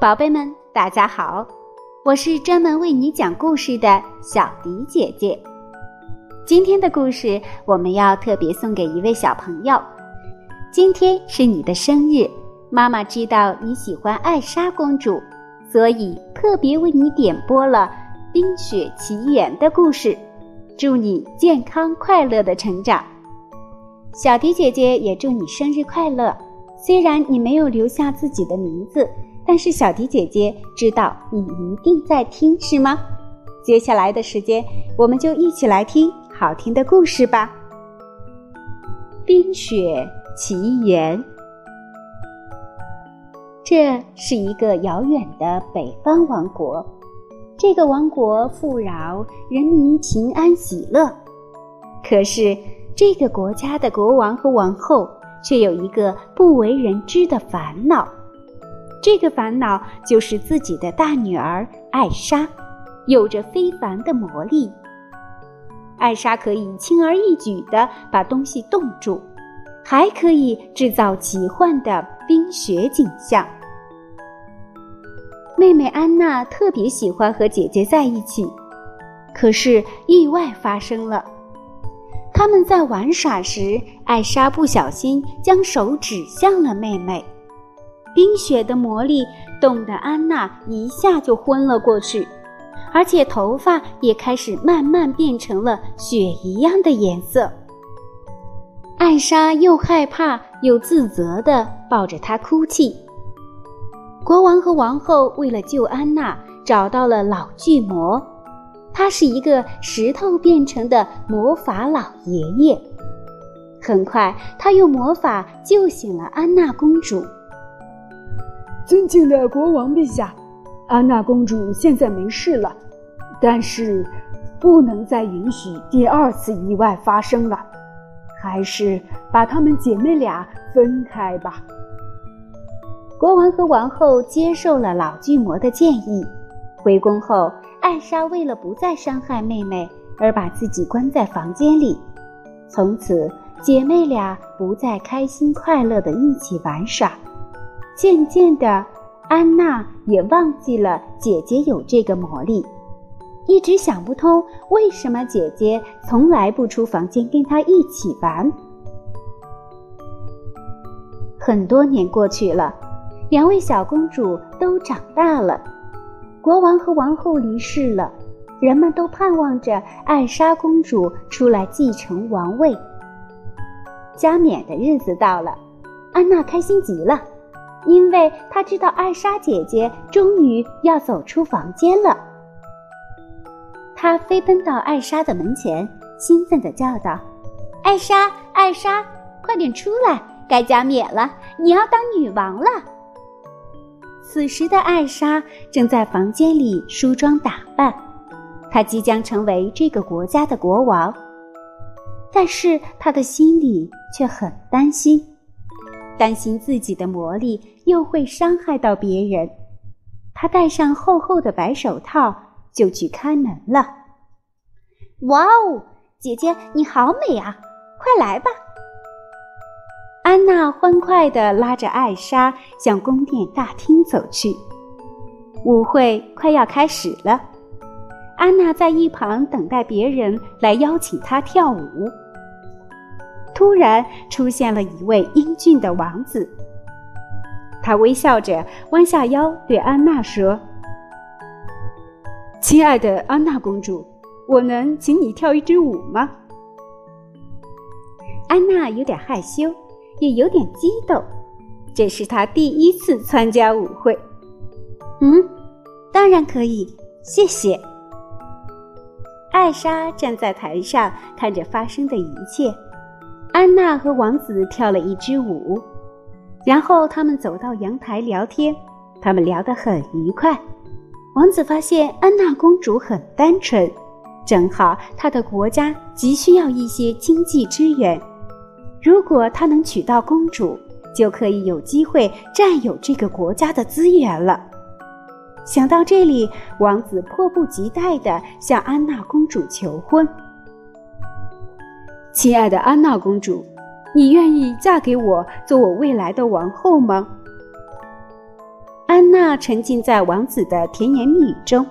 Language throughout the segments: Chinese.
宝贝们，大家好，我是专门为你讲故事的小迪姐姐。今天的故事我们要特别送给一位小朋友，今天是你的生日，妈妈知道你喜欢艾莎公主，所以特别为你点播了《冰雪奇缘》的故事，祝你健康快乐的成长。小迪姐姐也祝你生日快乐，虽然你没有留下自己的名字。但是小迪姐姐知道你一定在听，是吗？接下来的时间，我们就一起来听好听的故事吧。《冰雪奇缘》，这是一个遥远的北方王国，这个王国富饶，人民平安喜乐。可是，这个国家的国王和王后却有一个不为人知的烦恼。这个烦恼就是自己的大女儿艾莎，有着非凡的魔力。艾莎可以轻而易举地把东西冻住，还可以制造奇幻的冰雪景象。妹妹安娜特别喜欢和姐姐在一起，可是意外发生了。他们在玩耍时，艾莎不小心将手指向了妹妹。冰雪的魔力冻得安娜一下就昏了过去，而且头发也开始慢慢变成了雪一样的颜色。艾莎又害怕又自责地抱着她哭泣。国王和王后为了救安娜，找到了老巨魔，他是一个石头变成的魔法老爷爷。很快，他用魔法救醒了安娜公主。尊敬的国王陛下，安娜公主现在没事了，但是不能再允许第二次意外发生了，还是把她们姐妹俩分开吧。国王和王后接受了老巨魔的建议。回宫后，艾莎为了不再伤害妹妹，而把自己关在房间里。从此，姐妹俩不再开心快乐的一起玩耍。渐渐的，安娜也忘记了姐姐有这个魔力，一直想不通为什么姐姐从来不出房间跟她一起玩。很多年过去了，两位小公主都长大了，国王和王后离世了，人们都盼望着艾莎公主出来继承王位。加冕的日子到了，安娜开心极了。因为他知道艾莎姐姐终于要走出房间了，他飞奔到艾莎的门前，兴奋地叫道：“艾莎，艾莎，快点出来！该加冕了，你要当女王了。”此时的艾莎正在房间里梳妆打扮，她即将成为这个国家的国王，但是她的心里却很担心。担心自己的魔力又会伤害到别人，他戴上厚厚的白手套就去开门了。哇哦，姐姐你好美啊！快来吧！安娜欢快地拉着艾莎向宫殿大厅走去。舞会快要开始了，安娜在一旁等待别人来邀请她跳舞。突然出现了一位英俊的王子，他微笑着弯下腰对安娜说：“亲爱的安娜公主，我能请你跳一支舞吗？”安娜有点害羞，也有点激动，这是她第一次参加舞会。嗯，当然可以，谢谢。艾莎站在台上看着发生的一切。安娜和王子跳了一支舞，然后他们走到阳台聊天。他们聊得很愉快。王子发现安娜公主很单纯，正好他的国家急需要一些经济支援。如果他能娶到公主，就可以有机会占有这个国家的资源了。想到这里，王子迫不及待地向安娜公主求婚。亲爱的安娜公主，你愿意嫁给我，做我未来的王后吗？安娜沉浸在王子的甜言蜜语中，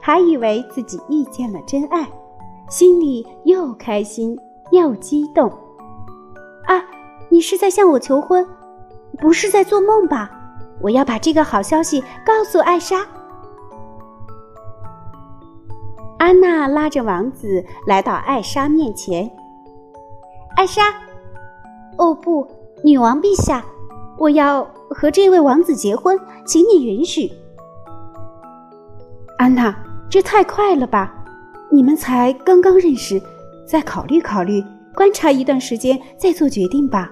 还以为自己遇见了真爱，心里又开心又激动。啊，你是在向我求婚，不是在做梦吧？我要把这个好消息告诉艾莎。安娜拉着王子来到艾莎面前。艾莎，哦不，女王陛下，我要和这位王子结婚，请你允许。安娜，这太快了吧？你们才刚刚认识，再考虑考虑，观察一段时间再做决定吧。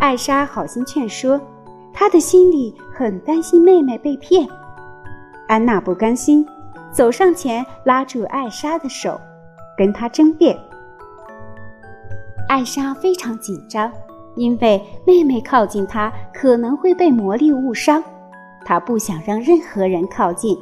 艾莎好心劝说，她的心里很担心妹妹被骗。安娜不甘心。走上前，拉住艾莎的手，跟她争辩。艾莎非常紧张，因为妹妹靠近她可能会被魔力误伤，她不想让任何人靠近，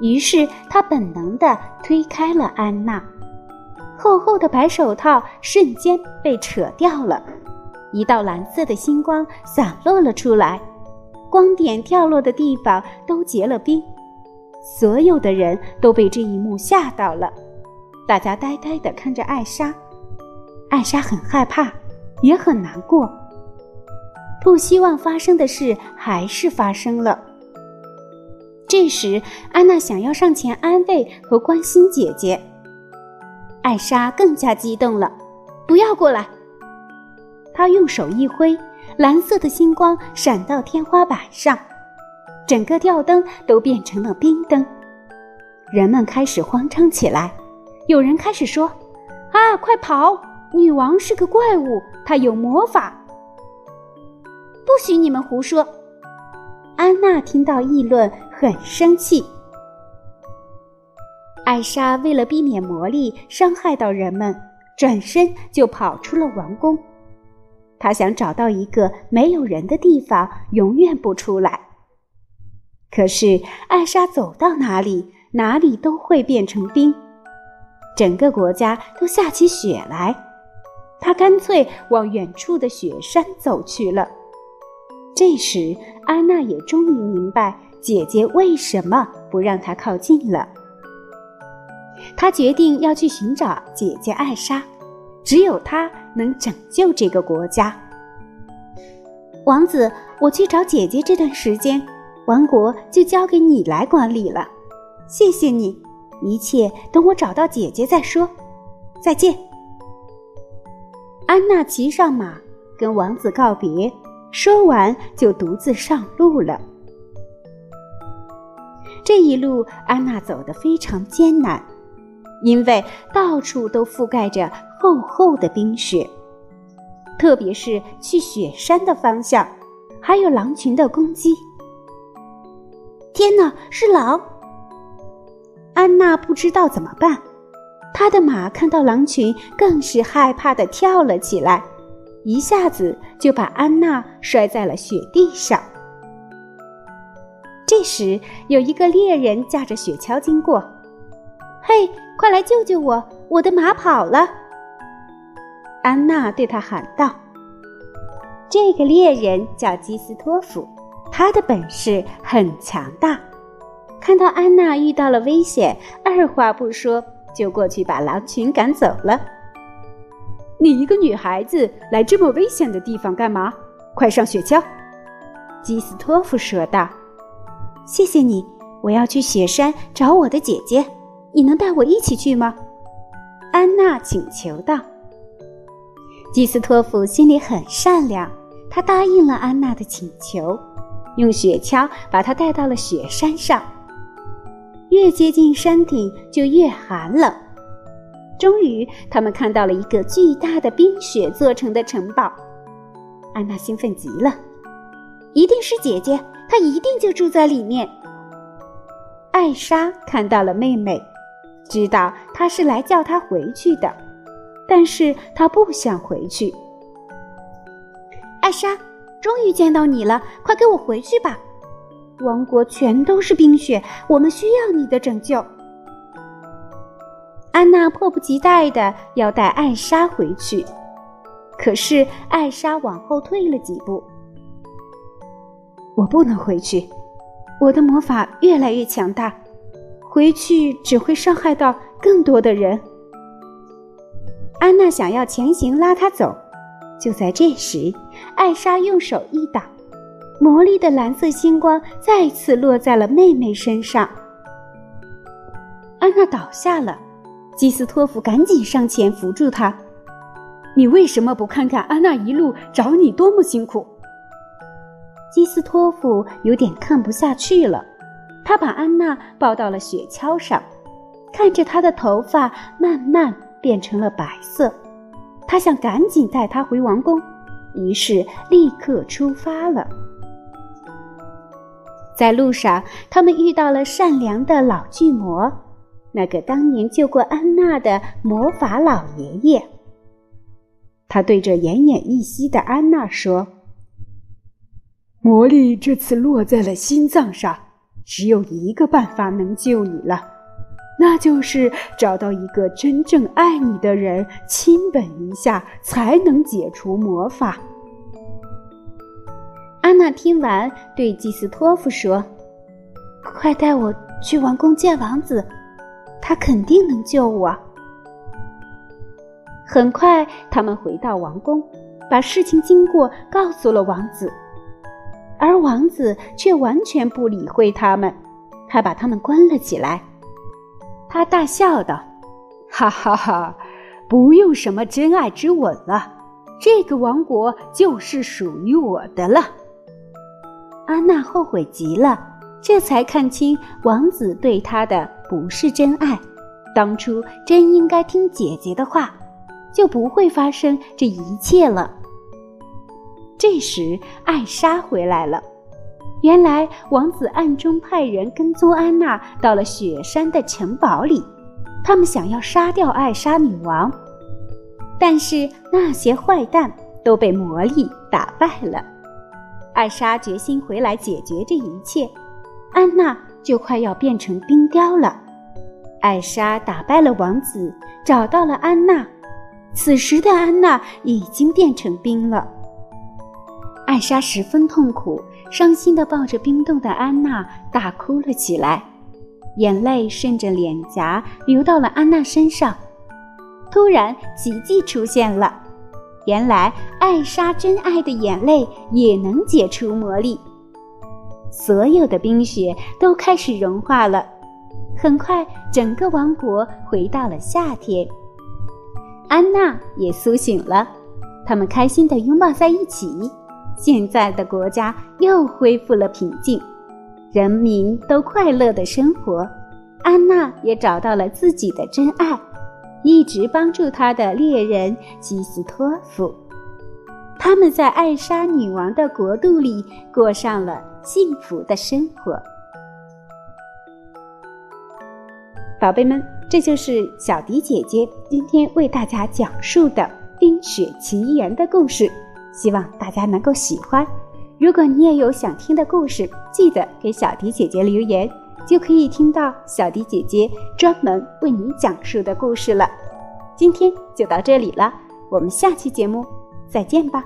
于是她本能地推开了安娜。厚厚的白手套瞬间被扯掉了，一道蓝色的星光散落了出来，光点掉落的地方都结了冰。所有的人都被这一幕吓到了，大家呆呆地看着艾莎。艾莎很害怕，也很难过。不希望发生的事还是发生了。这时，安娜想要上前安慰和关心姐姐。艾莎更加激动了，“不要过来！”她用手一挥，蓝色的星光闪到天花板上。整个吊灯都变成了冰灯，人们开始慌张起来。有人开始说：“啊，快跑！女王是个怪物，她有魔法。”不许你们胡说！安娜听到议论，很生气。艾莎为了避免魔力伤害到人们，转身就跑出了王宫。她想找到一个没有人的地方，永远不出来。可是，艾莎走到哪里，哪里都会变成冰，整个国家都下起雪来。干脆往远处的雪山走去了。这时，安娜也终于明白姐姐为什么不让她靠近了。她决定要去寻找姐姐艾莎，只有她能拯救这个国家。王子，我去找姐姐这段时间。王国就交给你来管理了，谢谢你，一切等我找到姐姐再说。再见。安娜骑上马，跟王子告别，说完就独自上路了。这一路，安娜走得非常艰难，因为到处都覆盖着厚厚的冰雪，特别是去雪山的方向，还有狼群的攻击。天哪，是狼！安娜不知道怎么办，他的马看到狼群，更是害怕的跳了起来，一下子就把安娜摔在了雪地上。这时，有一个猎人驾着雪橇经过，“嘿，快来救救我！我的马跑了！”安娜对他喊道。这个猎人叫基斯托夫。他的本事很强大，看到安娜遇到了危险，二话不说就过去把狼群赶走了。你一个女孩子来这么危险的地方干嘛？快上雪橇！基斯托夫说道。“谢谢你，我要去雪山找我的姐姐，你能带我一起去吗？”安娜请求道。基斯托夫心里很善良，他答应了安娜的请求。用雪橇把她带到了雪山上，越接近山顶就越寒冷。终于，他们看到了一个巨大的冰雪做成的城堡。安娜兴奋极了，一定是姐姐，她一定就住在里面。艾莎看到了妹妹，知道她是来叫她回去的，但是她不想回去。艾莎。终于见到你了，快跟我回去吧！王国全都是冰雪，我们需要你的拯救。安娜迫不及待的要带艾莎回去，可是艾莎往后退了几步。我不能回去，我的魔法越来越强大，回去只会伤害到更多的人。安娜想要强行拉他走，就在这时，艾莎用手一挡，魔力的蓝色星光再次落在了妹妹身上。安娜倒下了，基斯托夫赶紧上前扶住她。你为什么不看看安娜一路找你多么辛苦？基斯托夫有点看不下去了，他把安娜抱到了雪橇上，看着她的头发慢慢变成了白色，他想赶紧带她回王宫，于是立刻出发了。在路上，他们遇到了善良的老巨魔，那个当年救过安娜的魔法老爷爷。他对着奄奄一息的安娜说。魔力这次落在了心脏上，只有一个办法能救你了，那就是找到一个真正爱你的人，亲吻一下，才能解除魔法。娜听完，对基斯托夫说：“快带我去王宫见王子，他肯定能救我。”很快，他们回到王宫，把事情经过告诉了王子。而王子却完全不理会他们，还把他们关了起来。他大笑道：“哈哈哈，不用什么真爱之吻了，这个王国就是属于我的了。”安娜后悔极了，这才看清王子对她的不是真爱。当初真应该听姐姐的话，就不会发生这一切了。这时，艾莎回来了。原来，王子暗中派人跟踪安娜到了雪山的城堡里，他们想要杀掉艾莎女王。但是那些坏蛋都被魔力打败了。艾莎决心回来解决这一切，安娜就快要变成冰雕了。艾莎打败了王子，找到了安娜。此时的安娜已经变成冰了。艾莎十分痛苦，伤心地抱着冰冻的安娜大哭了起来，眼泪顺着脸颊流到了安娜身上。突然，奇迹出现了，原来艾莎真爱的眼泪也能解除魔力。所有的冰雪都开始融化了，很快，整个王国回到了夏天。安娜也苏醒了，他们开心地拥抱在一起。现在的国家又恢复了平静，人民都快乐的生活。安娜也找到了自己的真爱，一直帮助他的猎人基斯托夫。他们在艾莎女王的国度里过上了幸福的生活。宝贝们，这就是小迪姐姐今天为大家讲述的《冰雪奇缘》的故事。希望大家能够喜欢。如果你也有想听的故事，记得给小迪姐姐留言，就可以听到小迪姐姐专门为你讲述的故事了。今天就到这里了，我们下期节目再见吧。